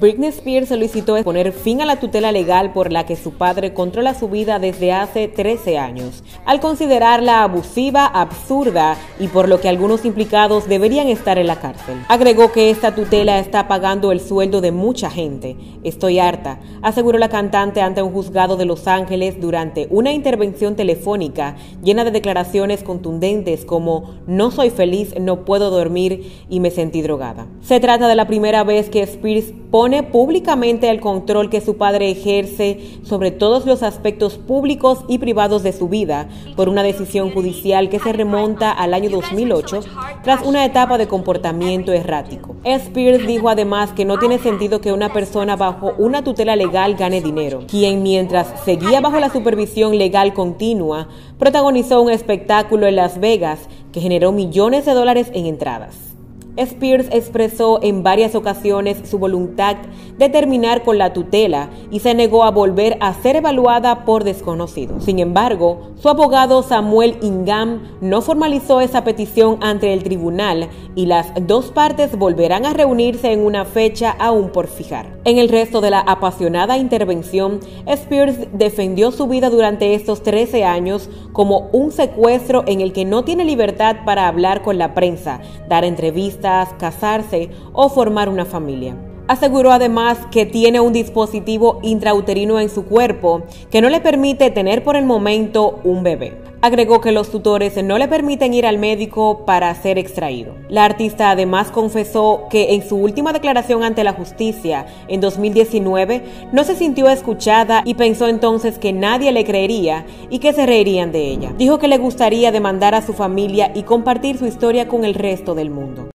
Britney Spears solicitó poner fin a la tutela legal por la que su padre controla su vida desde hace 13 años, al considerarla abusiva, absurda y por lo que algunos implicados deberían estar en la cárcel. Agregó que esta tutela está pagando el sueldo de mucha gente. Estoy harta, aseguró la cantante ante un juzgado de Los Ángeles durante una intervención telefónica llena de declaraciones contundentes como no soy feliz, no puedo dormir y me sentí drogada. Se trata de la primera vez que Spears pone públicamente el control que su padre ejerce sobre todos los aspectos públicos y privados de su vida por una decisión judicial que se remonta al año 2008 tras una etapa de comportamiento errático. Spears dijo además que no tiene sentido que una persona bajo una tutela legal gane dinero, quien mientras seguía bajo la supervisión legal continua, protagonizó un espectáculo en Las Vegas que generó millones de dólares en entradas. Spears expresó en varias ocasiones su voluntad de terminar con la tutela y se negó a volver a ser evaluada por desconocidos. Sin embargo, su abogado Samuel Ingham no formalizó esa petición ante el tribunal y las dos partes volverán a reunirse en una fecha aún por fijar. En el resto de la apasionada intervención, Spears defendió su vida durante estos 13 años como un secuestro en el que no tiene libertad para hablar con la prensa, dar entrevistas, casarse o formar una familia. Aseguró además que tiene un dispositivo intrauterino en su cuerpo que no le permite tener por el momento un bebé. Agregó que los tutores no le permiten ir al médico para ser extraído. La artista además confesó que en su última declaración ante la justicia en 2019 no se sintió escuchada y pensó entonces que nadie le creería y que se reirían de ella. Dijo que le gustaría demandar a su familia y compartir su historia con el resto del mundo.